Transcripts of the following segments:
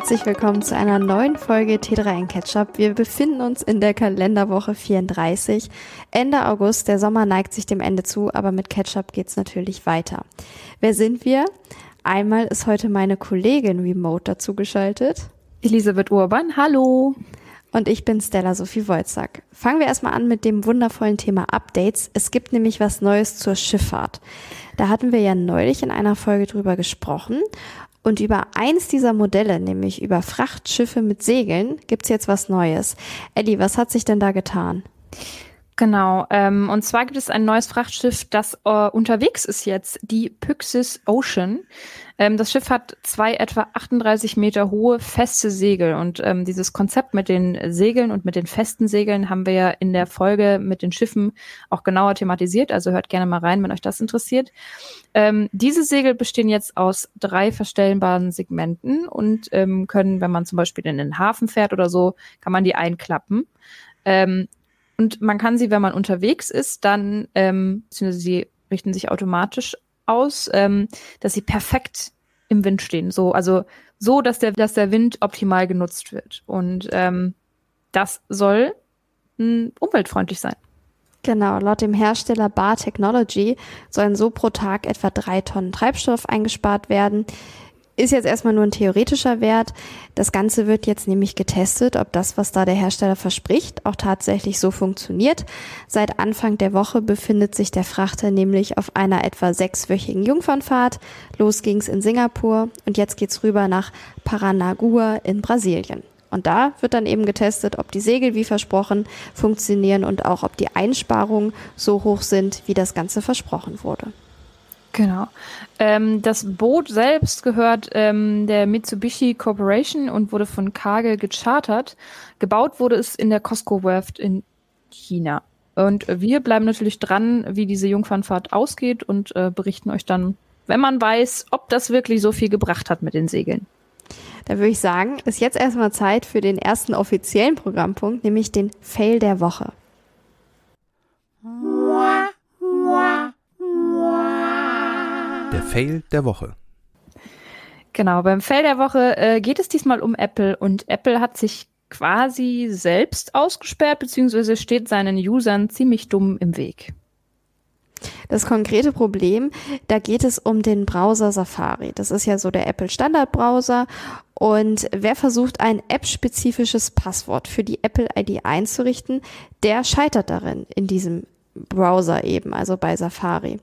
herzlich willkommen zu einer neuen Folge T3 in Ketchup. Wir befinden uns in der Kalenderwoche 34. Ende August, der Sommer neigt sich dem Ende zu, aber mit Ketchup geht's natürlich weiter. Wer sind wir? Einmal ist heute meine Kollegin remote dazugeschaltet. Elisabeth Urban, hallo. Und ich bin Stella Sophie Wolzack. Fangen wir erstmal an mit dem wundervollen Thema Updates. Es gibt nämlich was Neues zur Schifffahrt. Da hatten wir ja neulich in einer Folge drüber gesprochen. Und über eins dieser Modelle, nämlich über Frachtschiffe mit Segeln, gibt's jetzt was Neues. Elli, was hat sich denn da getan? Genau, ähm, und zwar gibt es ein neues Frachtschiff, das äh, unterwegs ist jetzt, die Pyxis Ocean. Ähm, das Schiff hat zwei etwa 38 Meter hohe feste Segel und ähm, dieses Konzept mit den Segeln und mit den festen Segeln haben wir ja in der Folge mit den Schiffen auch genauer thematisiert, also hört gerne mal rein, wenn euch das interessiert. Ähm, diese Segel bestehen jetzt aus drei verstellbaren Segmenten und ähm, können, wenn man zum Beispiel in den Hafen fährt oder so, kann man die einklappen. Ähm, und man kann sie, wenn man unterwegs ist, dann, ähm, beziehungsweise sie richten sich automatisch aus, ähm, dass sie perfekt im Wind stehen. So, also so, dass der, dass der Wind optimal genutzt wird. Und ähm, das soll mh, hm, umweltfreundlich sein. Genau, laut dem Hersteller Bar Technology sollen so pro Tag etwa drei Tonnen Treibstoff eingespart werden ist jetzt erstmal nur ein theoretischer Wert. Das Ganze wird jetzt nämlich getestet, ob das, was da der Hersteller verspricht, auch tatsächlich so funktioniert. Seit Anfang der Woche befindet sich der Frachter nämlich auf einer etwa sechswöchigen Jungfernfahrt. Los ging's in Singapur und jetzt geht's rüber nach Paranagua in Brasilien. Und da wird dann eben getestet, ob die Segel wie versprochen funktionieren und auch ob die Einsparungen so hoch sind, wie das Ganze versprochen wurde. Genau. Ähm, das Boot selbst gehört ähm, der Mitsubishi Corporation und wurde von Kagel gechartert. Gebaut wurde es in der Costco Werft in China. Und wir bleiben natürlich dran, wie diese Jungfernfahrt ausgeht und äh, berichten euch dann, wenn man weiß, ob das wirklich so viel gebracht hat mit den Segeln. Da würde ich sagen, ist jetzt erstmal Zeit für den ersten offiziellen Programmpunkt, nämlich den Fail der Woche. Fail der Woche. Genau, beim Fail der Woche äh, geht es diesmal um Apple und Apple hat sich quasi selbst ausgesperrt, beziehungsweise steht seinen Usern ziemlich dumm im Weg. Das konkrete Problem, da geht es um den Browser Safari. Das ist ja so der Apple Standard Browser. Und wer versucht, ein App-spezifisches Passwort für die Apple ID einzurichten, der scheitert darin in diesem Browser eben, also bei Safari.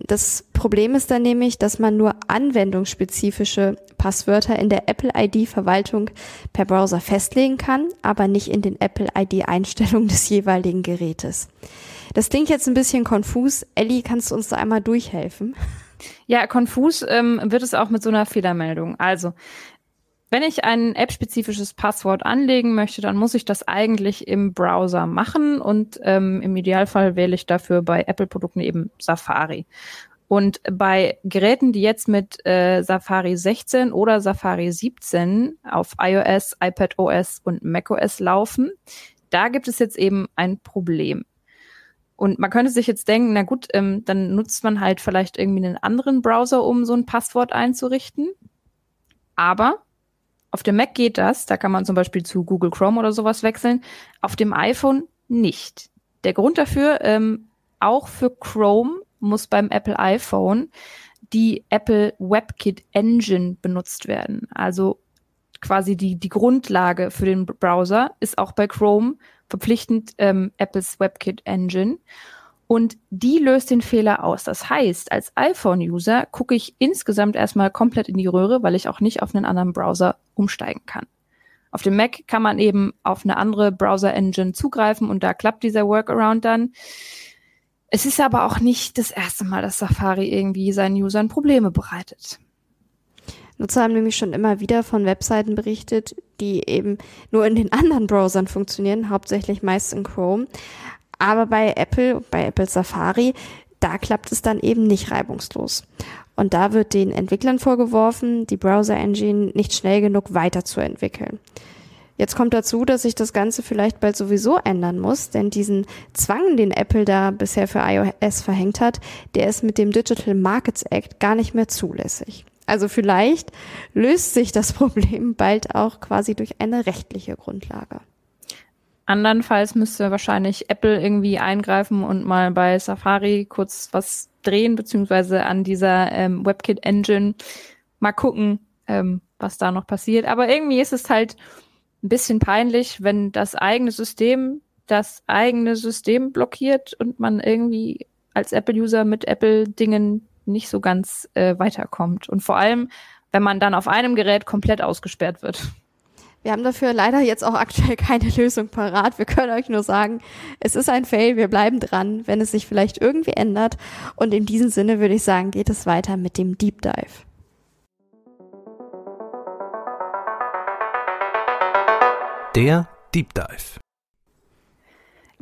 Das Problem ist dann nämlich, dass man nur anwendungsspezifische Passwörter in der Apple ID-Verwaltung per Browser festlegen kann, aber nicht in den Apple ID-Einstellungen des jeweiligen Gerätes. Das klingt jetzt ein bisschen konfus. Ellie, kannst du uns da einmal durchhelfen? Ja, konfus ähm, wird es auch mit so einer Fehlermeldung. Also, wenn ich ein app-spezifisches Passwort anlegen möchte, dann muss ich das eigentlich im Browser machen und ähm, im Idealfall wähle ich dafür bei Apple-Produkten eben Safari. Und bei Geräten, die jetzt mit äh, Safari 16 oder Safari 17 auf iOS, iPadOS und macOS laufen, da gibt es jetzt eben ein Problem. Und man könnte sich jetzt denken, na gut, ähm, dann nutzt man halt vielleicht irgendwie einen anderen Browser, um so ein Passwort einzurichten. Aber auf dem Mac geht das, da kann man zum Beispiel zu Google Chrome oder sowas wechseln. Auf dem iPhone nicht. Der Grund dafür, ähm, auch für Chrome muss beim Apple iPhone die Apple WebKit Engine benutzt werden. Also quasi die, die Grundlage für den Browser ist auch bei Chrome verpflichtend ähm, Apples WebKit Engine und die löst den Fehler aus. Das heißt, als iPhone-User gucke ich insgesamt erstmal komplett in die Röhre, weil ich auch nicht auf einen anderen Browser umsteigen kann. Auf dem Mac kann man eben auf eine andere Browser-Engine zugreifen und da klappt dieser Workaround dann. Es ist aber auch nicht das erste Mal, dass Safari irgendwie seinen Usern Probleme bereitet. Nutzer haben nämlich schon immer wieder von Webseiten berichtet, die eben nur in den anderen Browsern funktionieren, hauptsächlich meist in Chrome. Aber bei Apple, bei Apple Safari, da klappt es dann eben nicht reibungslos. Und da wird den Entwicklern vorgeworfen, die Browser Engine nicht schnell genug weiterzuentwickeln. Jetzt kommt dazu, dass sich das Ganze vielleicht bald sowieso ändern muss, denn diesen Zwang, den Apple da bisher für iOS verhängt hat, der ist mit dem Digital Markets Act gar nicht mehr zulässig. Also vielleicht löst sich das Problem bald auch quasi durch eine rechtliche Grundlage. Andernfalls müsste wahrscheinlich Apple irgendwie eingreifen und mal bei Safari kurz was drehen, beziehungsweise an dieser ähm, WebKit-Engine mal gucken, ähm, was da noch passiert. Aber irgendwie ist es halt ein bisschen peinlich, wenn das eigene System das eigene System blockiert und man irgendwie als Apple-User mit Apple-Dingen nicht so ganz äh, weiterkommt. Und vor allem, wenn man dann auf einem Gerät komplett ausgesperrt wird. Wir haben dafür leider jetzt auch aktuell keine Lösung parat. Wir können euch nur sagen, es ist ein Fail, wir bleiben dran, wenn es sich vielleicht irgendwie ändert. Und in diesem Sinne würde ich sagen, geht es weiter mit dem Deep Dive. Der Deep Dive.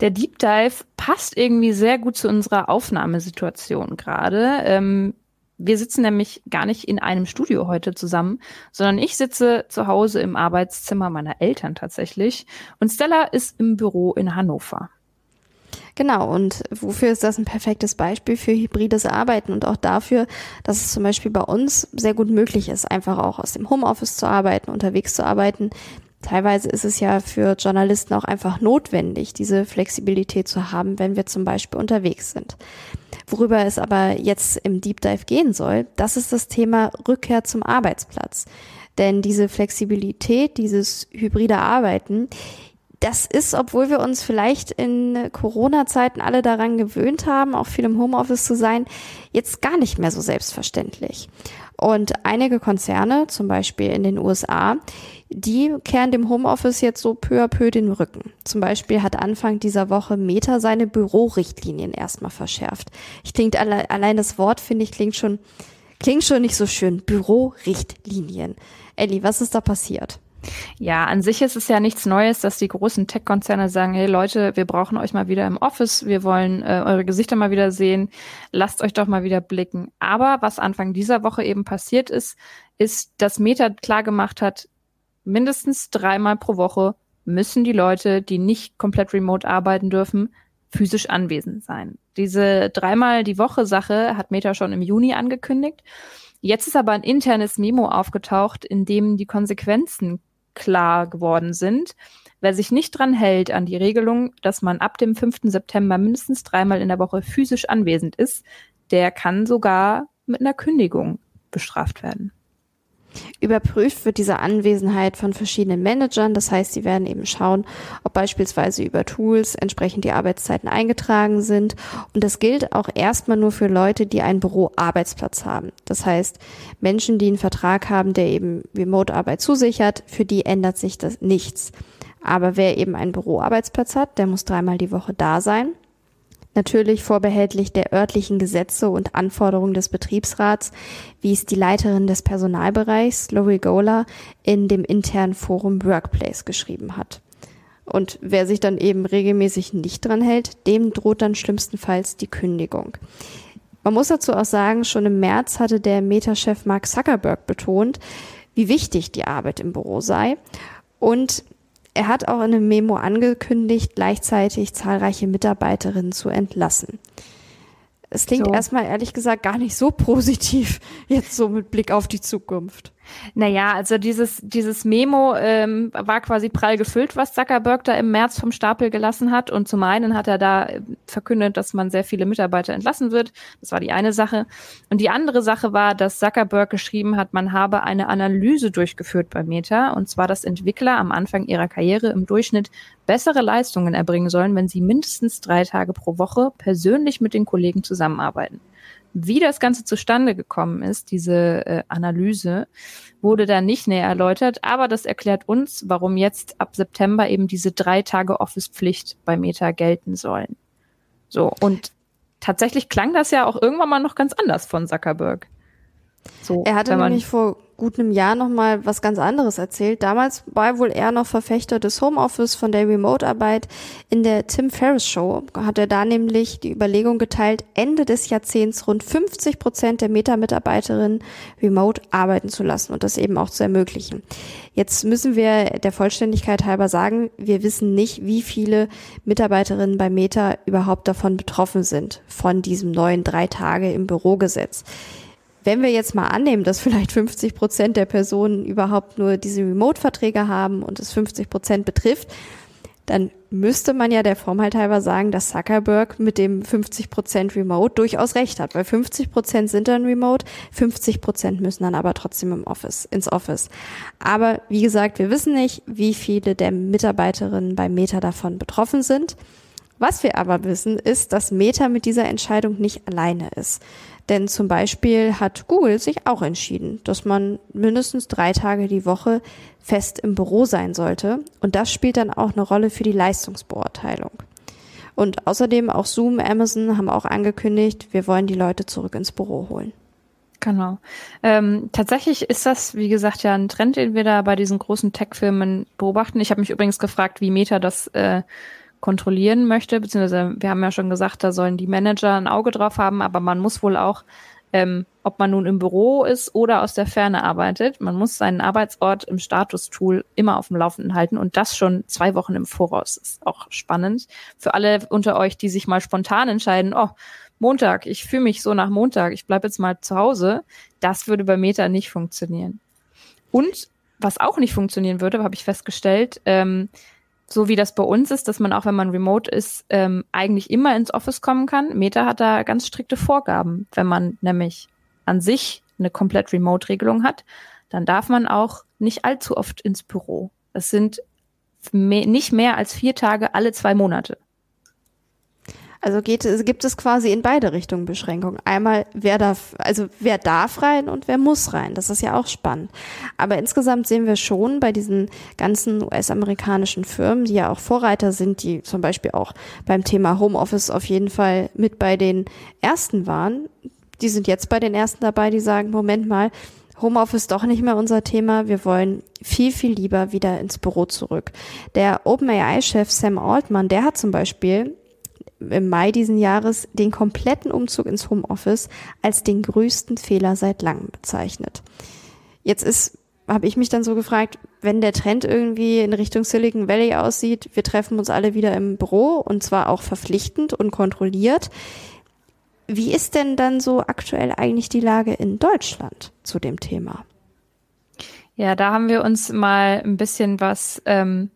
Der Deep Dive passt irgendwie sehr gut zu unserer Aufnahmesituation gerade. Ähm, wir sitzen nämlich gar nicht in einem Studio heute zusammen, sondern ich sitze zu Hause im Arbeitszimmer meiner Eltern tatsächlich und Stella ist im Büro in Hannover. Genau, und wofür ist das ein perfektes Beispiel für hybrides Arbeiten und auch dafür, dass es zum Beispiel bei uns sehr gut möglich ist, einfach auch aus dem Homeoffice zu arbeiten, unterwegs zu arbeiten. Teilweise ist es ja für Journalisten auch einfach notwendig, diese Flexibilität zu haben, wenn wir zum Beispiel unterwegs sind. Worüber es aber jetzt im Deep Dive gehen soll, das ist das Thema Rückkehr zum Arbeitsplatz. Denn diese Flexibilität, dieses hybride Arbeiten, das ist, obwohl wir uns vielleicht in Corona-Zeiten alle daran gewöhnt haben, auch viel im Homeoffice zu sein, jetzt gar nicht mehr so selbstverständlich. Und einige Konzerne, zum Beispiel in den USA, die kehren dem Homeoffice jetzt so peu à peu den Rücken. Zum Beispiel hat Anfang dieser Woche Meta seine Bürorichtlinien erstmal verschärft. Ich klingt alle, allein das Wort, finde ich, klingt schon, klingt schon nicht so schön. Bürorichtlinien. Elli, was ist da passiert? Ja, an sich ist es ja nichts Neues, dass die großen Tech-Konzerne sagen, hey Leute, wir brauchen euch mal wieder im Office, wir wollen äh, eure Gesichter mal wieder sehen, lasst euch doch mal wieder blicken. Aber was Anfang dieser Woche eben passiert ist, ist, dass Meta klargemacht hat, mindestens dreimal pro Woche müssen die Leute, die nicht komplett remote arbeiten dürfen, physisch anwesend sein. Diese dreimal die Woche Sache hat Meta schon im Juni angekündigt. Jetzt ist aber ein internes Memo aufgetaucht, in dem die Konsequenzen klar geworden sind. Wer sich nicht dran hält an die Regelung, dass man ab dem 5. September mindestens dreimal in der Woche physisch anwesend ist, der kann sogar mit einer Kündigung bestraft werden. Überprüft wird diese Anwesenheit von verschiedenen Managern. Das heißt, sie werden eben schauen, ob beispielsweise über Tools entsprechend die Arbeitszeiten eingetragen sind. Und das gilt auch erstmal nur für Leute, die einen Büroarbeitsplatz haben. Das heißt, Menschen, die einen Vertrag haben, der eben Remote-Arbeit zusichert, für die ändert sich das nichts. Aber wer eben einen Büroarbeitsplatz hat, der muss dreimal die Woche da sein. Natürlich vorbehältlich der örtlichen Gesetze und Anforderungen des Betriebsrats, wie es die Leiterin des Personalbereichs, Lori Gola, in dem internen Forum Workplace geschrieben hat. Und wer sich dann eben regelmäßig nicht dran hält, dem droht dann schlimmstenfalls die Kündigung. Man muss dazu auch sagen, schon im März hatte der Meta-Chef Mark Zuckerberg betont, wie wichtig die Arbeit im Büro sei. Und er hat auch in einem Memo angekündigt, gleichzeitig zahlreiche Mitarbeiterinnen zu entlassen. Es klingt so. erstmal ehrlich gesagt gar nicht so positiv, jetzt so mit Blick auf die Zukunft. Naja, also dieses, dieses Memo ähm, war quasi prall gefüllt, was Zuckerberg da im März vom Stapel gelassen hat. Und zum einen hat er da äh, verkündet, dass man sehr viele Mitarbeiter entlassen wird. Das war die eine Sache. Und die andere Sache war, dass Zuckerberg geschrieben hat, man habe eine Analyse durchgeführt bei Meta. Und zwar, dass Entwickler am Anfang ihrer Karriere im Durchschnitt bessere Leistungen erbringen sollen, wenn sie mindestens drei Tage pro Woche persönlich mit den Kollegen zusammenarbeiten. Wie das Ganze zustande gekommen ist, diese äh, Analyse, wurde da nicht näher erläutert, aber das erklärt uns, warum jetzt ab September eben diese drei Tage Office-Pflicht bei Meta gelten sollen. So, und tatsächlich klang das ja auch irgendwann mal noch ganz anders von Zuckerberg. So, er hatte nämlich vor gut einem Jahr noch mal was ganz anderes erzählt. Damals war wohl er noch Verfechter des Homeoffice von der Remote-Arbeit. In der Tim Ferriss Show hat er da nämlich die Überlegung geteilt, Ende des Jahrzehnts rund 50 Prozent der Meta-Mitarbeiterinnen remote arbeiten zu lassen und das eben auch zu ermöglichen. Jetzt müssen wir der Vollständigkeit halber sagen, wir wissen nicht, wie viele Mitarbeiterinnen bei Meta überhaupt davon betroffen sind, von diesem neuen drei Tage im Bürogesetz. Wenn wir jetzt mal annehmen, dass vielleicht 50 Prozent der Personen überhaupt nur diese Remote-Verträge haben und es 50 Prozent betrifft, dann müsste man ja der Form halt halber sagen, dass Zuckerberg mit dem 50% Remote durchaus recht hat, weil 50% sind dann Remote, 50% müssen dann aber trotzdem im Office, ins Office. Aber wie gesagt, wir wissen nicht, wie viele der Mitarbeiterinnen bei Meta davon betroffen sind. Was wir aber wissen, ist, dass Meta mit dieser Entscheidung nicht alleine ist. Denn zum Beispiel hat Google sich auch entschieden, dass man mindestens drei Tage die Woche fest im Büro sein sollte. Und das spielt dann auch eine Rolle für die Leistungsbeurteilung. Und außerdem auch Zoom, Amazon haben auch angekündigt, wir wollen die Leute zurück ins Büro holen. Genau. Ähm, tatsächlich ist das, wie gesagt, ja ein Trend, den wir da bei diesen großen Tech-Firmen beobachten. Ich habe mich übrigens gefragt, wie Meta das äh, kontrollieren möchte, beziehungsweise wir haben ja schon gesagt, da sollen die Manager ein Auge drauf haben, aber man muss wohl auch, ähm, ob man nun im Büro ist oder aus der Ferne arbeitet, man muss seinen Arbeitsort im Status-Tool immer auf dem Laufenden halten und das schon zwei Wochen im Voraus. Ist auch spannend. Für alle unter euch, die sich mal spontan entscheiden, oh, Montag, ich fühle mich so nach Montag, ich bleibe jetzt mal zu Hause, das würde bei Meta nicht funktionieren. Und was auch nicht funktionieren würde, habe ich festgestellt, ähm, so wie das bei uns ist, dass man auch, wenn man remote ist, ähm, eigentlich immer ins Office kommen kann. Meta hat da ganz strikte Vorgaben. Wenn man nämlich an sich eine komplett Remote-Regelung hat, dann darf man auch nicht allzu oft ins Büro. Es sind mehr, nicht mehr als vier Tage alle zwei Monate. Also geht, gibt es quasi in beide Richtungen Beschränkungen. Einmal, wer darf, also wer darf rein und wer muss rein. Das ist ja auch spannend. Aber insgesamt sehen wir schon bei diesen ganzen US-amerikanischen Firmen, die ja auch Vorreiter sind, die zum Beispiel auch beim Thema Homeoffice auf jeden Fall mit bei den ersten waren. Die sind jetzt bei den ersten dabei, die sagen, Moment mal, Homeoffice doch nicht mehr unser Thema. Wir wollen viel, viel lieber wieder ins Büro zurück. Der OpenAI-Chef Sam Altman, der hat zum Beispiel im Mai diesen Jahres den kompletten Umzug ins Homeoffice als den größten Fehler seit langem bezeichnet. Jetzt ist, habe ich mich dann so gefragt, wenn der Trend irgendwie in Richtung Silicon Valley aussieht, wir treffen uns alle wieder im Büro und zwar auch verpflichtend und kontrolliert. Wie ist denn dann so aktuell eigentlich die Lage in Deutschland zu dem Thema? Ja, da haben wir uns mal ein bisschen was ähm,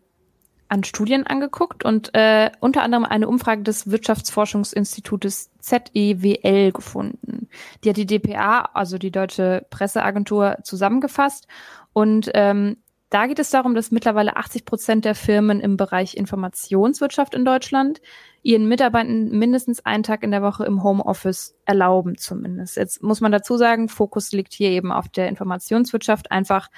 an Studien angeguckt und äh, unter anderem eine Umfrage des Wirtschaftsforschungsinstitutes ZEWL gefunden. Die hat die DPA, also die Deutsche Presseagentur, zusammengefasst. Und ähm, da geht es darum, dass mittlerweile 80 Prozent der Firmen im Bereich Informationswirtschaft in Deutschland ihren Mitarbeitern mindestens einen Tag in der Woche im Homeoffice erlauben zumindest. Jetzt muss man dazu sagen, Fokus liegt hier eben auf der Informationswirtschaft, einfach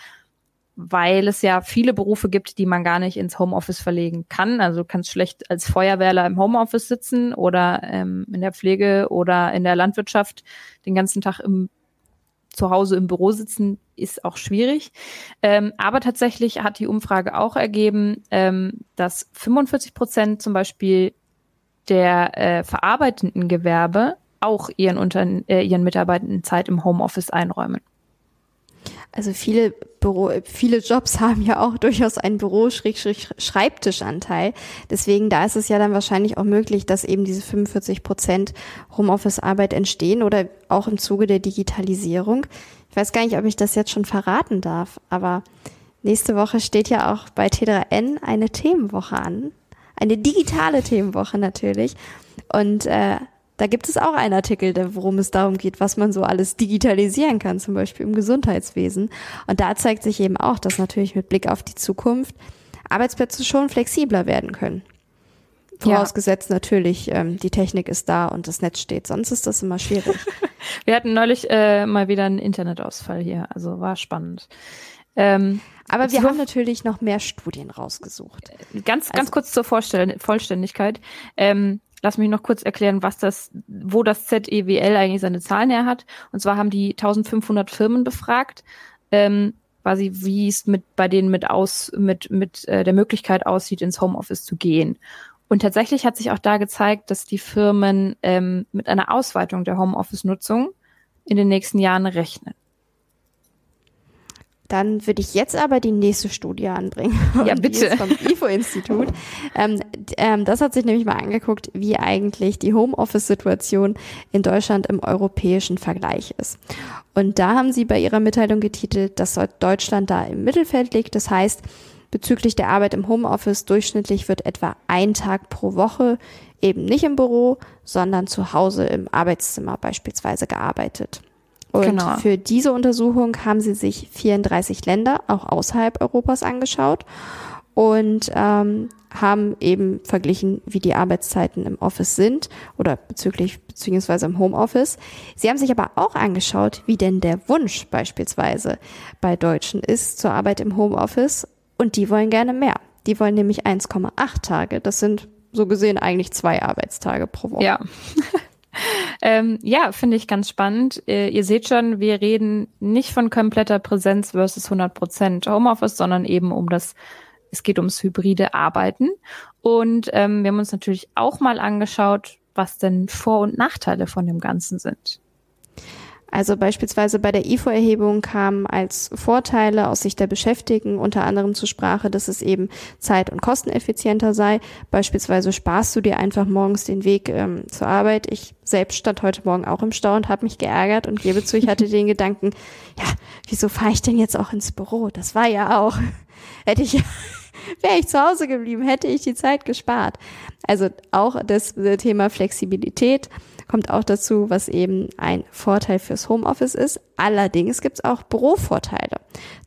weil es ja viele Berufe gibt, die man gar nicht ins Homeoffice verlegen kann. Also du kannst schlecht als Feuerwehrler im Homeoffice sitzen oder ähm, in der Pflege oder in der Landwirtschaft den ganzen Tag im zu Hause im Büro sitzen, ist auch schwierig. Ähm, aber tatsächlich hat die Umfrage auch ergeben, ähm, dass 45 Prozent zum Beispiel der äh, verarbeitenden Gewerbe auch ihren, äh, ihren Mitarbeitenden Zeit im Homeoffice einräumen. Also viele Büro, viele Jobs haben ja auch durchaus einen Büro-Schreibtischanteil. Deswegen, da ist es ja dann wahrscheinlich auch möglich, dass eben diese 45 Prozent Homeoffice-Arbeit entstehen oder auch im Zuge der Digitalisierung. Ich weiß gar nicht, ob ich das jetzt schon verraten darf, aber nächste Woche steht ja auch bei T3N eine Themenwoche an. Eine digitale Themenwoche natürlich. Und äh, da gibt es auch einen Artikel, worum es darum geht, was man so alles digitalisieren kann, zum Beispiel im Gesundheitswesen. Und da zeigt sich eben auch, dass natürlich mit Blick auf die Zukunft Arbeitsplätze schon flexibler werden können. Vorausgesetzt ja. natürlich, ähm, die Technik ist da und das Netz steht. Sonst ist das immer schwierig. Wir hatten neulich äh, mal wieder einen Internetausfall hier, also war spannend. Ähm, aber wir haben natürlich noch mehr Studien rausgesucht. Ganz, ganz also, kurz zur Vollständigkeit. Ähm, Lass mich noch kurz erklären, was das, wo das ZEWL eigentlich seine Zahlen her hat. Und zwar haben die 1500 Firmen befragt, ähm, quasi wie es mit bei denen mit aus mit mit äh, der Möglichkeit aussieht, ins Homeoffice zu gehen. Und tatsächlich hat sich auch da gezeigt, dass die Firmen ähm, mit einer Ausweitung der Homeoffice-Nutzung in den nächsten Jahren rechnen. Dann würde ich jetzt aber die nächste Studie anbringen. Ja, bitte. Vom IFO-Institut. ähm, ähm, das hat sich nämlich mal angeguckt, wie eigentlich die Homeoffice-Situation in Deutschland im europäischen Vergleich ist. Und da haben sie bei ihrer Mitteilung getitelt, dass Deutschland da im Mittelfeld liegt. Das heißt, bezüglich der Arbeit im Homeoffice durchschnittlich wird etwa ein Tag pro Woche eben nicht im Büro, sondern zu Hause im Arbeitszimmer beispielsweise gearbeitet. Und genau. für diese Untersuchung haben sie sich 34 Länder, auch außerhalb Europas, angeschaut und ähm, haben eben verglichen, wie die Arbeitszeiten im Office sind oder bezüglich beziehungsweise im Homeoffice. Sie haben sich aber auch angeschaut, wie denn der Wunsch beispielsweise bei Deutschen ist zur Arbeit im Homeoffice und die wollen gerne mehr. Die wollen nämlich 1,8 Tage. Das sind so gesehen eigentlich zwei Arbeitstage pro Woche. Ja. ähm, ja, finde ich ganz spannend. Äh, ihr seht schon, wir reden nicht von kompletter Präsenz versus 100 Prozent Homeoffice, sondern eben um das, es geht ums hybride Arbeiten. Und ähm, wir haben uns natürlich auch mal angeschaut, was denn Vor- und Nachteile von dem Ganzen sind. Also beispielsweise bei der IFO-Erhebung kam als Vorteile aus Sicht der Beschäftigten unter anderem zur Sprache, dass es eben zeit- und kosteneffizienter sei. Beispielsweise sparst du dir einfach morgens den Weg ähm, zur Arbeit. Ich selbst stand heute Morgen auch im Stau und habe mich geärgert und gebe zu, ich hatte den Gedanken, ja, wieso fahre ich denn jetzt auch ins Büro? Das war ja auch, hätte ich wäre ich zu Hause geblieben, hätte ich die Zeit gespart. Also auch das Thema Flexibilität kommt auch dazu, was eben ein Vorteil fürs Homeoffice ist. Allerdings gibt es auch Bürovorteile.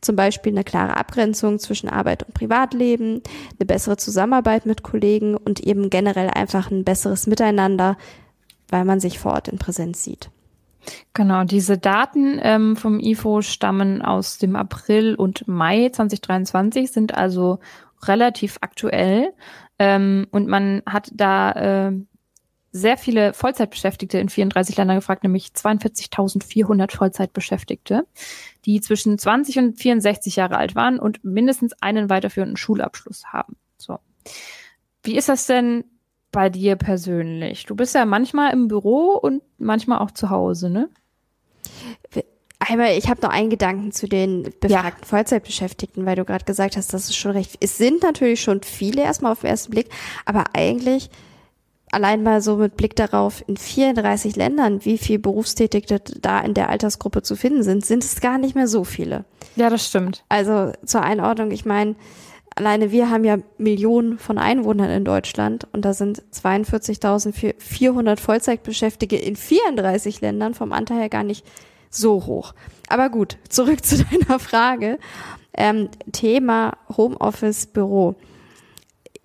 Zum Beispiel eine klare Abgrenzung zwischen Arbeit und Privatleben, eine bessere Zusammenarbeit mit Kollegen und eben generell einfach ein besseres Miteinander, weil man sich vor Ort in Präsenz sieht. Genau, diese Daten ähm, vom IFO stammen aus dem April und Mai 2023, sind also relativ aktuell. Ähm, und man hat da äh, sehr viele Vollzeitbeschäftigte in 34 Ländern gefragt, nämlich 42.400 Vollzeitbeschäftigte, die zwischen 20 und 64 Jahre alt waren und mindestens einen weiterführenden Schulabschluss haben. So. Wie ist das denn bei dir persönlich? Du bist ja manchmal im Büro und manchmal auch zu Hause, ne? Einmal, ich habe noch einen Gedanken zu den befragten ja. Vollzeitbeschäftigten, weil du gerade gesagt hast, das ist schon recht. Es sind natürlich schon viele erstmal auf den ersten Blick, aber eigentlich allein mal so mit Blick darauf, in 34 Ländern, wie viel Berufstätige da in der Altersgruppe zu finden sind, sind es gar nicht mehr so viele. Ja, das stimmt. Also zur Einordnung, ich meine, alleine wir haben ja Millionen von Einwohnern in Deutschland und da sind 42.400 Vollzeitbeschäftigte in 34 Ländern vom Anteil her gar nicht so hoch. Aber gut, zurück zu deiner Frage. Ähm, Thema Homeoffice Büro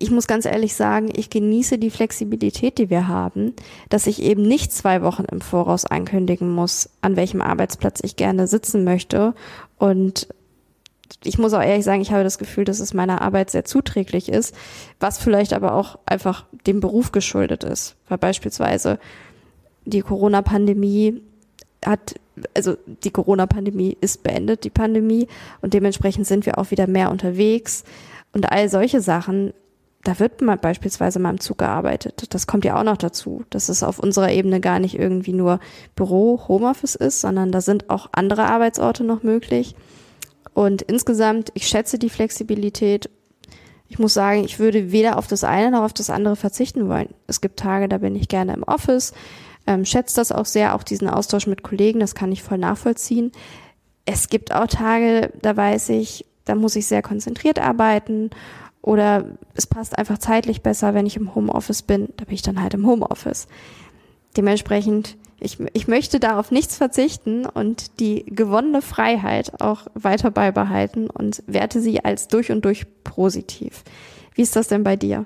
ich muss ganz ehrlich sagen, ich genieße die Flexibilität, die wir haben, dass ich eben nicht zwei Wochen im Voraus ankündigen muss, an welchem Arbeitsplatz ich gerne sitzen möchte. Und ich muss auch ehrlich sagen, ich habe das Gefühl, dass es meiner Arbeit sehr zuträglich ist, was vielleicht aber auch einfach dem Beruf geschuldet ist. Weil beispielsweise die Corona-Pandemie hat, also die Corona-Pandemie ist beendet, die Pandemie, und dementsprechend sind wir auch wieder mehr unterwegs. Und all solche Sachen da wird mal beispielsweise mal im Zug gearbeitet. Das kommt ja auch noch dazu, dass es auf unserer Ebene gar nicht irgendwie nur Büro, Homeoffice ist, sondern da sind auch andere Arbeitsorte noch möglich. Und insgesamt, ich schätze die Flexibilität. Ich muss sagen, ich würde weder auf das eine noch auf das andere verzichten wollen. Es gibt Tage, da bin ich gerne im Office, ähm, schätze das auch sehr, auch diesen Austausch mit Kollegen, das kann ich voll nachvollziehen. Es gibt auch Tage, da weiß ich, da muss ich sehr konzentriert arbeiten oder es passt einfach zeitlich besser, wenn ich im Homeoffice bin, da bin ich dann halt im Homeoffice. Dementsprechend, ich, ich möchte da auf nichts verzichten und die gewonnene Freiheit auch weiter beibehalten und werte sie als durch und durch positiv. Wie ist das denn bei dir?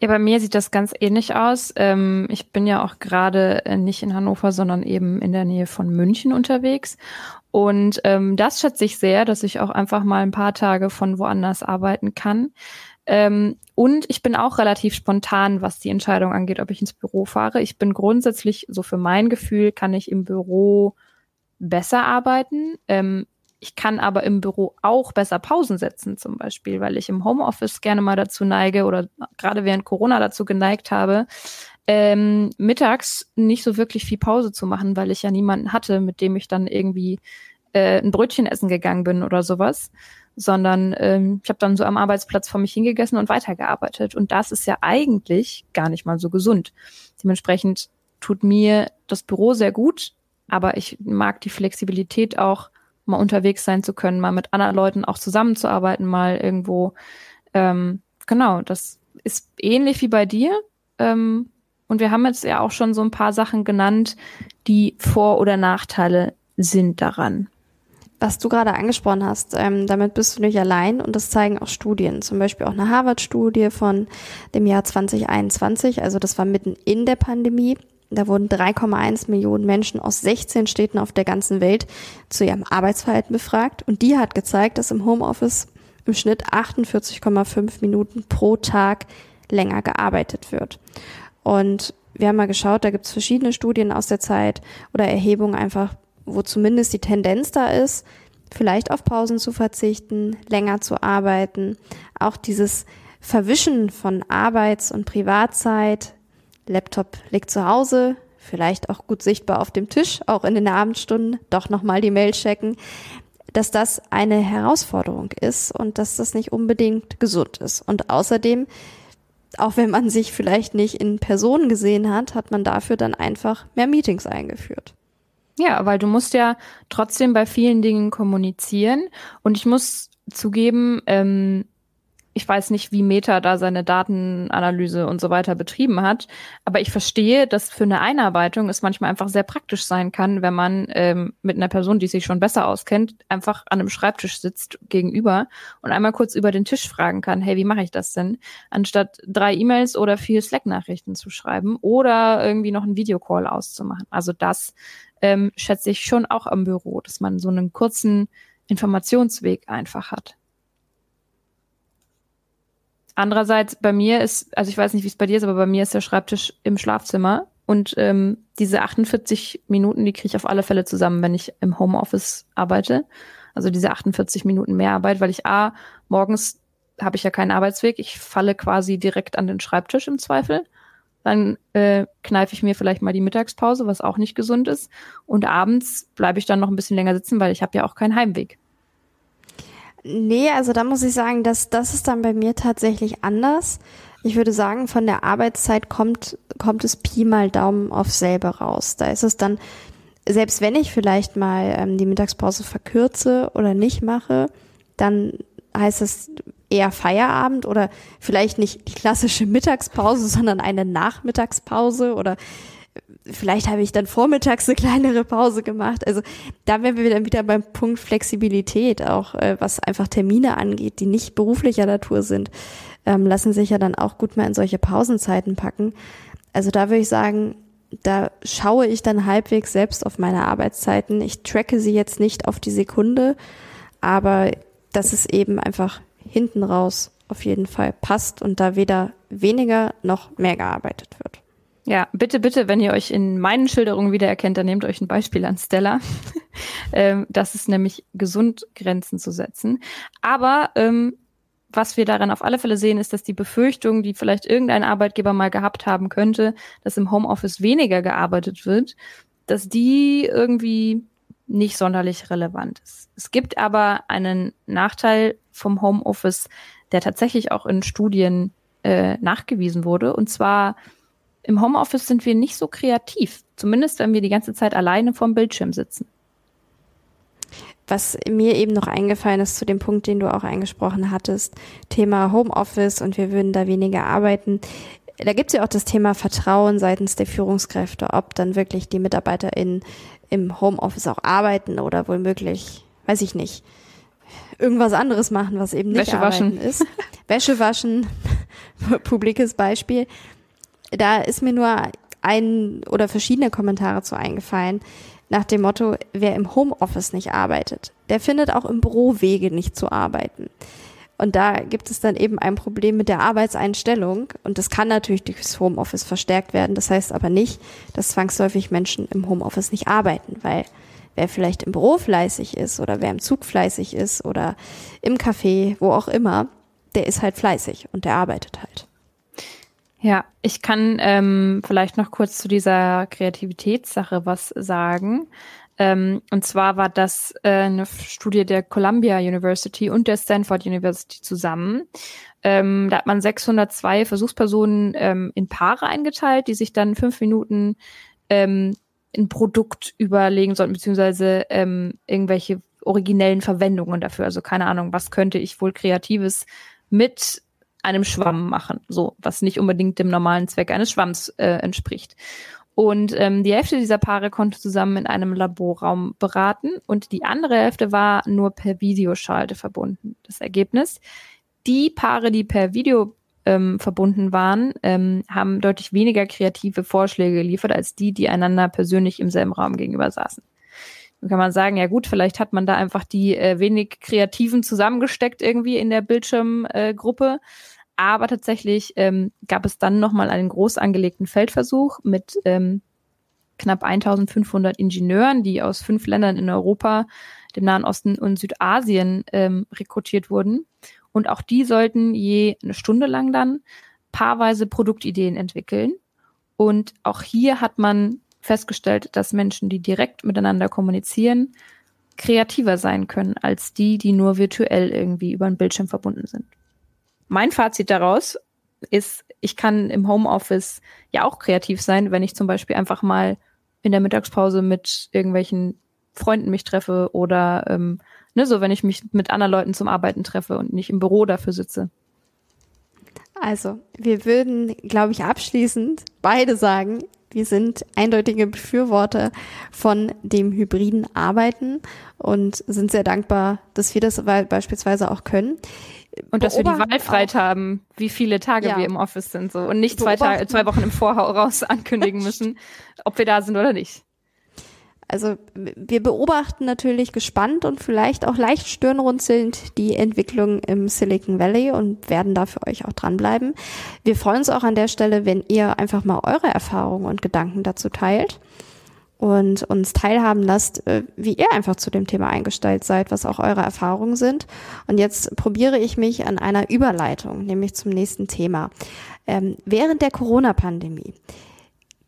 Ja, bei mir sieht das ganz ähnlich aus. Ähm, ich bin ja auch gerade äh, nicht in Hannover, sondern eben in der Nähe von München unterwegs. Und ähm, das schätze ich sehr, dass ich auch einfach mal ein paar Tage von woanders arbeiten kann. Ähm, und ich bin auch relativ spontan, was die Entscheidung angeht, ob ich ins Büro fahre. Ich bin grundsätzlich, so für mein Gefühl, kann ich im Büro besser arbeiten. Ähm, ich kann aber im Büro auch besser Pausen setzen, zum Beispiel, weil ich im Homeoffice gerne mal dazu neige oder gerade während Corona dazu geneigt habe, ähm, mittags nicht so wirklich viel Pause zu machen, weil ich ja niemanden hatte, mit dem ich dann irgendwie äh, ein Brötchen essen gegangen bin oder sowas, sondern ähm, ich habe dann so am Arbeitsplatz vor mich hingegessen und weitergearbeitet. Und das ist ja eigentlich gar nicht mal so gesund. Dementsprechend tut mir das Büro sehr gut, aber ich mag die Flexibilität auch, mal unterwegs sein zu können, mal mit anderen Leuten auch zusammenzuarbeiten, mal irgendwo. Ähm, genau, das ist ähnlich wie bei dir. Ähm, und wir haben jetzt ja auch schon so ein paar Sachen genannt, die Vor- oder Nachteile sind daran. Was du gerade angesprochen hast, ähm, damit bist du nicht allein und das zeigen auch Studien, zum Beispiel auch eine Harvard-Studie von dem Jahr 2021, also das war mitten in der Pandemie. Da wurden 3,1 Millionen Menschen aus 16 Städten auf der ganzen Welt zu ihrem Arbeitsverhalten befragt und die hat gezeigt, dass im Homeoffice im Schnitt 48,5 Minuten pro Tag länger gearbeitet wird. Und wir haben mal geschaut, da gibt es verschiedene Studien aus der Zeit oder Erhebungen einfach, wo zumindest die Tendenz da ist, vielleicht auf Pausen zu verzichten, länger zu arbeiten, auch dieses Verwischen von Arbeits- und Privatzeit. Laptop liegt zu Hause, vielleicht auch gut sichtbar auf dem Tisch, auch in den Abendstunden, doch nochmal die Mail checken, dass das eine Herausforderung ist und dass das nicht unbedingt gesund ist. Und außerdem auch wenn man sich vielleicht nicht in Person gesehen hat, hat man dafür dann einfach mehr Meetings eingeführt. Ja, weil du musst ja trotzdem bei vielen Dingen kommunizieren. Und ich muss zugeben, ähm, ich weiß nicht, wie Meta da seine Datenanalyse und so weiter betrieben hat, aber ich verstehe, dass für eine Einarbeitung es manchmal einfach sehr praktisch sein kann, wenn man ähm, mit einer Person, die sich schon besser auskennt, einfach an einem Schreibtisch sitzt gegenüber und einmal kurz über den Tisch fragen kann, hey, wie mache ich das denn? Anstatt drei E-Mails oder vier Slack-Nachrichten zu schreiben oder irgendwie noch einen Videocall auszumachen. Also das ähm, schätze ich schon auch am Büro, dass man so einen kurzen Informationsweg einfach hat. Andererseits bei mir ist, also ich weiß nicht, wie es bei dir ist, aber bei mir ist der Schreibtisch im Schlafzimmer und ähm, diese 48 Minuten, die kriege ich auf alle Fälle zusammen, wenn ich im Homeoffice arbeite. Also diese 48 Minuten mehr Arbeit, weil ich A, morgens habe ich ja keinen Arbeitsweg, ich falle quasi direkt an den Schreibtisch im Zweifel. Dann äh, kneife ich mir vielleicht mal die Mittagspause, was auch nicht gesund ist. Und abends bleibe ich dann noch ein bisschen länger sitzen, weil ich habe ja auch keinen Heimweg. Nee, also da muss ich sagen, dass das ist dann bei mir tatsächlich anders. Ich würde sagen, von der Arbeitszeit kommt, kommt es Pi mal Daumen auf selber raus. Da ist es dann, selbst wenn ich vielleicht mal ähm, die Mittagspause verkürze oder nicht mache, dann heißt es eher Feierabend oder vielleicht nicht die klassische Mittagspause, sondern eine Nachmittagspause oder vielleicht habe ich dann vormittags eine kleinere Pause gemacht. Also da wären wir dann wieder beim Punkt Flexibilität, auch äh, was einfach Termine angeht, die nicht beruflicher Natur sind, ähm, lassen sich ja dann auch gut mal in solche Pausenzeiten packen. Also da würde ich sagen, da schaue ich dann halbwegs selbst auf meine Arbeitszeiten. Ich tracke sie jetzt nicht auf die Sekunde, aber dass es eben einfach hinten raus auf jeden Fall passt und da weder weniger noch mehr gearbeitet wird. Ja, bitte, bitte, wenn ihr euch in meinen Schilderungen wiedererkennt, dann nehmt euch ein Beispiel an Stella. ähm, das ist nämlich gesund, Grenzen zu setzen. Aber ähm, was wir daran auf alle Fälle sehen, ist, dass die Befürchtung, die vielleicht irgendein Arbeitgeber mal gehabt haben könnte, dass im Homeoffice weniger gearbeitet wird, dass die irgendwie nicht sonderlich relevant ist. Es gibt aber einen Nachteil vom Homeoffice, der tatsächlich auch in Studien äh, nachgewiesen wurde, und zwar im Homeoffice sind wir nicht so kreativ. Zumindest, wenn wir die ganze Zeit alleine vorm Bildschirm sitzen. Was mir eben noch eingefallen ist zu dem Punkt, den du auch angesprochen hattest, Thema Homeoffice und wir würden da weniger arbeiten. Da gibt es ja auch das Thema Vertrauen seitens der Führungskräfte, ob dann wirklich die MitarbeiterInnen im Homeoffice auch arbeiten oder womöglich, weiß ich nicht, irgendwas anderes machen, was eben nicht Wäsche waschen. ist. Wäsche waschen, publikes Beispiel da ist mir nur ein oder verschiedene Kommentare zu eingefallen nach dem Motto, wer im Homeoffice nicht arbeitet, der findet auch im Büro Wege nicht zu arbeiten. Und da gibt es dann eben ein Problem mit der Arbeitseinstellung. Und das kann natürlich durchs Homeoffice verstärkt werden. Das heißt aber nicht, dass zwangsläufig Menschen im Homeoffice nicht arbeiten, weil wer vielleicht im Büro fleißig ist oder wer im Zug fleißig ist oder im Café, wo auch immer, der ist halt fleißig und der arbeitet halt. Ja, ich kann ähm, vielleicht noch kurz zu dieser Kreativitätssache was sagen. Ähm, und zwar war das äh, eine Studie der Columbia University und der Stanford University zusammen. Ähm, da hat man 602 Versuchspersonen ähm, in Paare eingeteilt, die sich dann fünf Minuten ähm, ein Produkt überlegen sollten, beziehungsweise ähm, irgendwelche originellen Verwendungen dafür. Also keine Ahnung, was könnte ich wohl Kreatives mit einem Schwamm machen, so was nicht unbedingt dem normalen Zweck eines Schwamms äh, entspricht. Und ähm, die Hälfte dieser Paare konnte zusammen in einem Laborraum beraten und die andere Hälfte war nur per Videoschalte verbunden. Das Ergebnis, die Paare, die per Video ähm, verbunden waren, ähm, haben deutlich weniger kreative Vorschläge geliefert als die, die einander persönlich im selben Raum gegenüber saßen. Dann kann man sagen, ja gut, vielleicht hat man da einfach die äh, wenig Kreativen zusammengesteckt irgendwie in der Bildschirmgruppe. Äh, aber tatsächlich ähm, gab es dann nochmal einen groß angelegten Feldversuch mit ähm, knapp 1500 Ingenieuren, die aus fünf Ländern in Europa, dem Nahen Osten und Südasien ähm, rekrutiert wurden. Und auch die sollten je eine Stunde lang dann paarweise Produktideen entwickeln. Und auch hier hat man festgestellt, dass Menschen, die direkt miteinander kommunizieren, kreativer sein können als die, die nur virtuell irgendwie über einen Bildschirm verbunden sind mein Fazit daraus ist, ich kann im Homeoffice ja auch kreativ sein, wenn ich zum Beispiel einfach mal in der Mittagspause mit irgendwelchen Freunden mich treffe oder ähm, ne, so wenn ich mich mit anderen Leuten zum Arbeiten treffe und nicht im Büro dafür sitze. Also, wir würden, glaube ich, abschließend beide sagen, wir sind eindeutige Befürworter von dem hybriden Arbeiten und sind sehr dankbar, dass wir das beispielsweise auch können. Und dass wir die Wahlfreiheit haben, wie viele Tage ja. wir im Office sind so und nicht zwei, Tage, zwei Wochen im Voraus ankündigen müssen, ob wir da sind oder nicht. Also wir beobachten natürlich gespannt und vielleicht auch leicht stirnrunzelnd die Entwicklung im Silicon Valley und werden da für euch auch dranbleiben. Wir freuen uns auch an der Stelle, wenn ihr einfach mal eure Erfahrungen und Gedanken dazu teilt und uns teilhaben lasst, äh, wie ihr einfach zu dem Thema eingestellt seid, was auch eure Erfahrungen sind. Und jetzt probiere ich mich an einer Überleitung, nämlich zum nächsten Thema. Ähm, während der Corona-Pandemie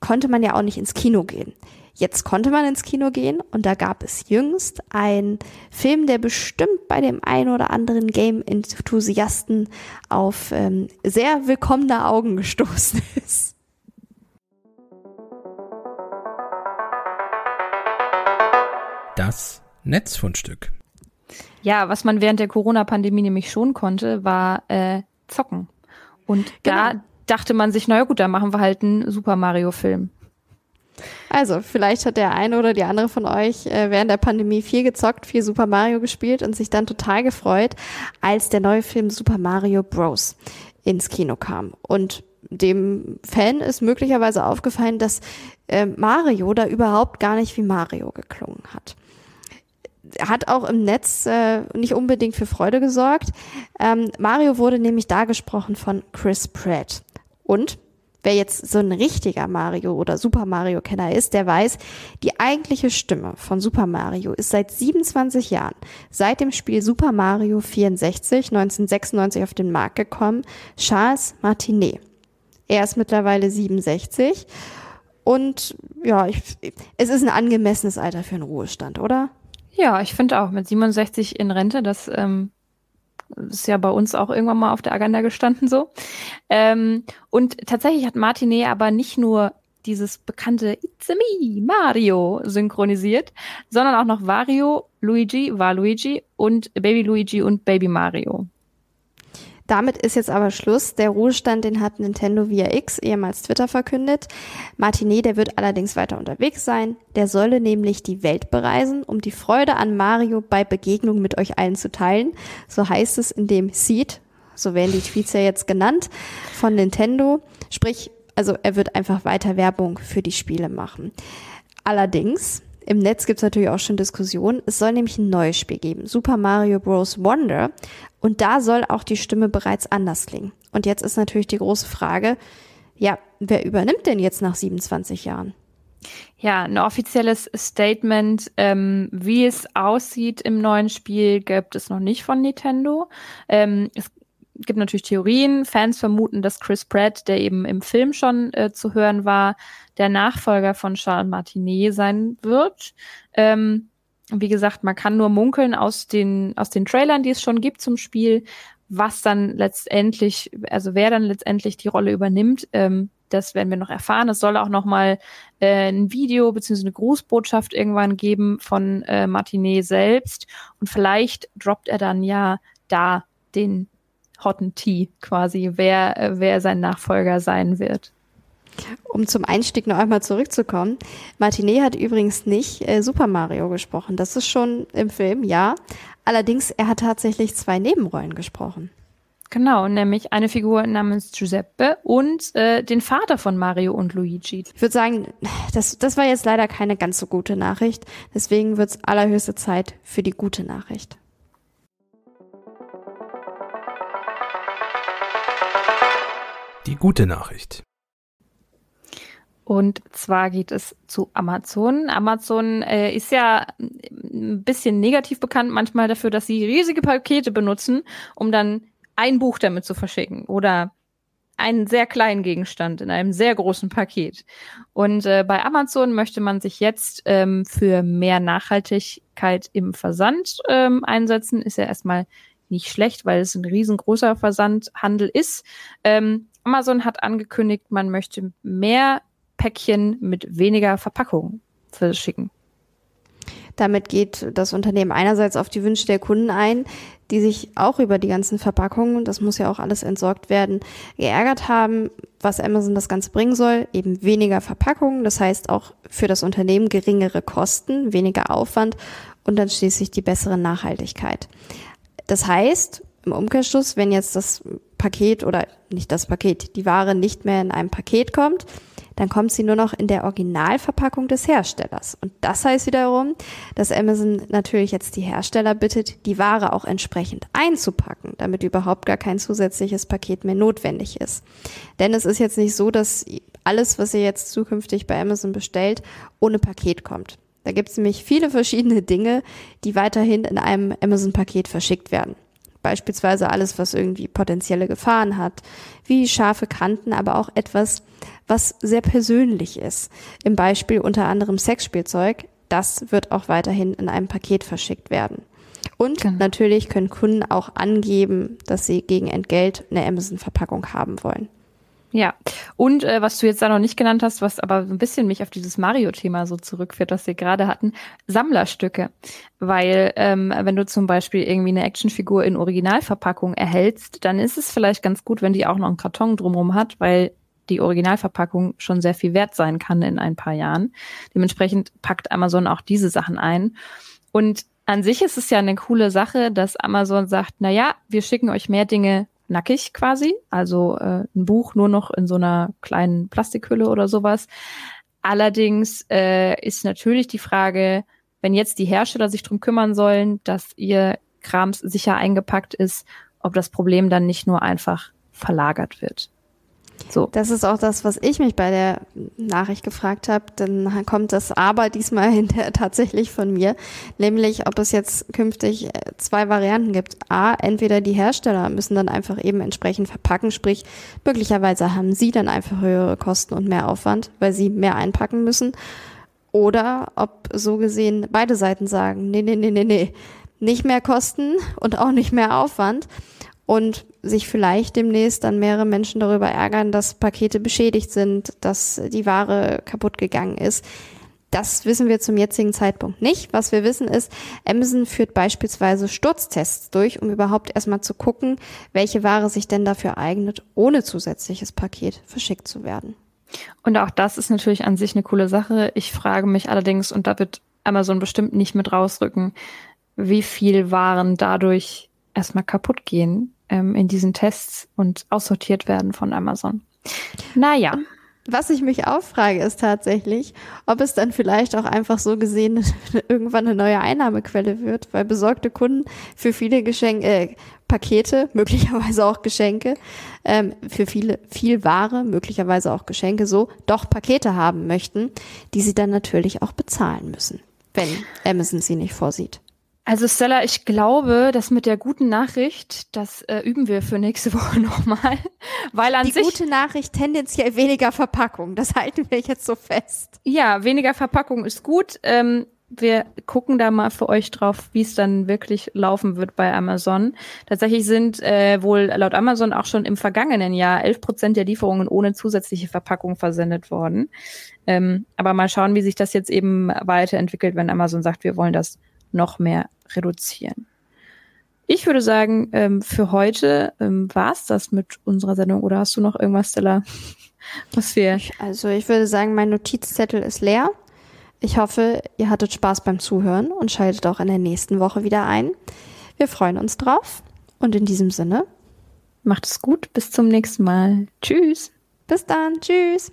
konnte man ja auch nicht ins Kino gehen. Jetzt konnte man ins Kino gehen und da gab es jüngst einen Film, der bestimmt bei dem einen oder anderen Game-Enthusiasten auf ähm, sehr willkommene Augen gestoßen ist. Das Netzfundstück. Ja, was man während der Corona-Pandemie nämlich schon konnte, war äh, zocken. Und genau. da dachte man sich, naja gut, da machen wir halt einen Super Mario-Film. Also, vielleicht hat der eine oder die andere von euch äh, während der Pandemie viel gezockt, viel Super Mario gespielt und sich dann total gefreut, als der neue Film Super Mario Bros. ins Kino kam. Und dem Fan ist möglicherweise aufgefallen, dass äh, Mario da überhaupt gar nicht wie Mario geklungen hat hat auch im Netz äh, nicht unbedingt für Freude gesorgt. Ähm, Mario wurde nämlich dargesprochen von Chris Pratt. Und Wer jetzt so ein richtiger Mario oder Super Mario Kenner ist, der weiß, die eigentliche Stimme von Super Mario ist seit 27 Jahren, seit dem Spiel Super Mario 64 1996 auf den Markt gekommen, Charles Martinet. Er ist mittlerweile 67 und ja, ich, es ist ein angemessenes Alter für einen Ruhestand, oder? Ja, ich finde auch mit 67 in Rente, das ähm, ist ja bei uns auch irgendwann mal auf der Agenda gestanden so. Ähm, und tatsächlich hat Martinet aber nicht nur dieses bekannte It's a me, Mario synchronisiert, sondern auch noch Wario, Luigi, Waluigi und Baby Luigi und Baby Mario. Damit ist jetzt aber Schluss. Der Ruhestand, den hat Nintendo via X, ehemals Twitter, verkündet. Martinet, der wird allerdings weiter unterwegs sein. Der solle nämlich die Welt bereisen, um die Freude an Mario bei Begegnung mit euch allen zu teilen. So heißt es in dem Seed, so werden die Tweets ja jetzt genannt, von Nintendo. Sprich, also er wird einfach weiter Werbung für die Spiele machen. Allerdings, im Netz gibt es natürlich auch schon Diskussionen. Es soll nämlich ein neues Spiel geben, Super Mario Bros. Wonder. Und da soll auch die Stimme bereits anders klingen. Und jetzt ist natürlich die große Frage, ja, wer übernimmt denn jetzt nach 27 Jahren? Ja, ein offizielles Statement, ähm, wie es aussieht im neuen Spiel, gibt es noch nicht von Nintendo. Ähm, es gibt natürlich Theorien. Fans vermuten, dass Chris Pratt, der eben im Film schon äh, zu hören war, der Nachfolger von Charles Martinet sein wird. Ähm, wie gesagt, man kann nur munkeln aus den, aus den Trailern, die es schon gibt zum Spiel, was dann letztendlich, also wer dann letztendlich die Rolle übernimmt. Ähm, das werden wir noch erfahren. Es soll auch noch mal äh, ein Video bzw. eine Grußbotschaft irgendwann geben von äh, Martinet selbst und vielleicht droppt er dann ja da den Hotten Tee quasi, wer äh, wer sein Nachfolger sein wird. Um zum Einstieg noch einmal zurückzukommen, Martinet hat übrigens nicht äh, Super Mario gesprochen. Das ist schon im Film, ja. Allerdings, er hat tatsächlich zwei Nebenrollen gesprochen. Genau, nämlich eine Figur namens Giuseppe und äh, den Vater von Mario und Luigi. Ich würde sagen, das, das war jetzt leider keine ganz so gute Nachricht. Deswegen wird es allerhöchste Zeit für die gute Nachricht. Die gute Nachricht. Und zwar geht es zu Amazon. Amazon äh, ist ja ein bisschen negativ bekannt manchmal dafür, dass sie riesige Pakete benutzen, um dann ein Buch damit zu verschicken oder einen sehr kleinen Gegenstand in einem sehr großen Paket. Und äh, bei Amazon möchte man sich jetzt ähm, für mehr Nachhaltigkeit im Versand ähm, einsetzen. Ist ja erstmal nicht schlecht, weil es ein riesengroßer Versandhandel ist. Ähm, Amazon hat angekündigt, man möchte mehr Päckchen mit weniger Verpackung verschicken. Damit geht das Unternehmen einerseits auf die Wünsche der Kunden ein, die sich auch über die ganzen Verpackungen, das muss ja auch alles entsorgt werden, geärgert haben, was Amazon das Ganze bringen soll, eben weniger Verpackungen, das heißt auch für das Unternehmen geringere Kosten, weniger Aufwand und dann schließlich die bessere Nachhaltigkeit. Das heißt, im Umkehrschluss, wenn jetzt das Paket oder nicht das Paket, die Ware nicht mehr in einem Paket kommt, dann kommt sie nur noch in der Originalverpackung des Herstellers. Und das heißt wiederum, dass Amazon natürlich jetzt die Hersteller bittet, die Ware auch entsprechend einzupacken, damit überhaupt gar kein zusätzliches Paket mehr notwendig ist. Denn es ist jetzt nicht so, dass alles, was ihr jetzt zukünftig bei Amazon bestellt, ohne Paket kommt. Da gibt es nämlich viele verschiedene Dinge, die weiterhin in einem Amazon-Paket verschickt werden. Beispielsweise alles, was irgendwie potenzielle Gefahren hat, wie scharfe Kanten, aber auch etwas, was sehr persönlich ist. Im Beispiel unter anderem Sexspielzeug. Das wird auch weiterhin in einem Paket verschickt werden. Und genau. natürlich können Kunden auch angeben, dass sie gegen Entgelt eine Amazon-Verpackung haben wollen. Ja, und äh, was du jetzt da noch nicht genannt hast, was aber so ein bisschen mich auf dieses Mario-Thema so zurückführt, was wir gerade hatten, Sammlerstücke. Weil ähm, wenn du zum Beispiel irgendwie eine Actionfigur in Originalverpackung erhältst, dann ist es vielleicht ganz gut, wenn die auch noch einen Karton drumherum hat, weil die Originalverpackung schon sehr viel wert sein kann in ein paar Jahren. Dementsprechend packt Amazon auch diese Sachen ein. Und an sich ist es ja eine coole Sache, dass Amazon sagt, na ja, wir schicken euch mehr Dinge nackig quasi, also äh, ein Buch nur noch in so einer kleinen Plastikhülle oder sowas. Allerdings äh, ist natürlich die Frage, wenn jetzt die Hersteller sich drum kümmern sollen, dass ihr Krams sicher eingepackt ist, ob das Problem dann nicht nur einfach verlagert wird. So. Das ist auch das, was ich mich bei der Nachricht gefragt habe. Dann kommt das Aber diesmal hinterher tatsächlich von mir, nämlich ob es jetzt künftig äh, zwei Varianten gibt. A, entweder die Hersteller müssen dann einfach eben entsprechend verpacken, sprich möglicherweise haben sie dann einfach höhere Kosten und mehr Aufwand, weil sie mehr einpacken müssen. Oder ob so gesehen beide Seiten sagen, nee, nee, nee, nee, nee, nicht mehr Kosten und auch nicht mehr Aufwand und sich vielleicht demnächst dann mehrere Menschen darüber ärgern, dass Pakete beschädigt sind, dass die Ware kaputt gegangen ist. Das wissen wir zum jetzigen Zeitpunkt nicht. Was wir wissen ist, Amazon führt beispielsweise Sturztests durch, um überhaupt erstmal zu gucken, welche Ware sich denn dafür eignet, ohne zusätzliches Paket verschickt zu werden. Und auch das ist natürlich an sich eine coole Sache. Ich frage mich allerdings, und da wird Amazon bestimmt nicht mit rausrücken, wie viel Waren dadurch erstmal kaputt gehen, ähm, in diesen Tests und aussortiert werden von Amazon. Naja. Was ich mich auch frage, ist tatsächlich, ob es dann vielleicht auch einfach so gesehen irgendwann eine neue Einnahmequelle wird, weil besorgte Kunden für viele Geschenke, äh, Pakete, möglicherweise auch Geschenke, ähm, für viele, viel Ware, möglicherweise auch Geschenke so, doch Pakete haben möchten, die sie dann natürlich auch bezahlen müssen, wenn Amazon sie nicht vorsieht. Also Stella, ich glaube, das mit der guten Nachricht, das äh, üben wir für nächste Woche nochmal, weil an Die sich gute Nachricht tendenziell weniger Verpackung. Das halten wir jetzt so fest. ja weniger Verpackung ist gut. Ähm, wir gucken da mal für euch drauf, wie es dann wirklich laufen wird bei Amazon. Tatsächlich sind äh, wohl laut Amazon auch schon im vergangenen Jahr 11 Prozent der Lieferungen ohne zusätzliche Verpackung versendet worden. Ähm, aber mal schauen, wie sich das jetzt eben weiterentwickelt, wenn Amazon sagt, wir wollen das noch mehr reduzieren. Ich würde sagen, ähm, für heute ähm, war es das mit unserer Sendung. Oder hast du noch irgendwas, Stella, was wir Also ich würde sagen, mein Notizzettel ist leer. Ich hoffe, ihr hattet Spaß beim Zuhören und schaltet auch in der nächsten Woche wieder ein. Wir freuen uns drauf. Und in diesem Sinne, macht es gut. Bis zum nächsten Mal. Tschüss. bis dann. Tschüss.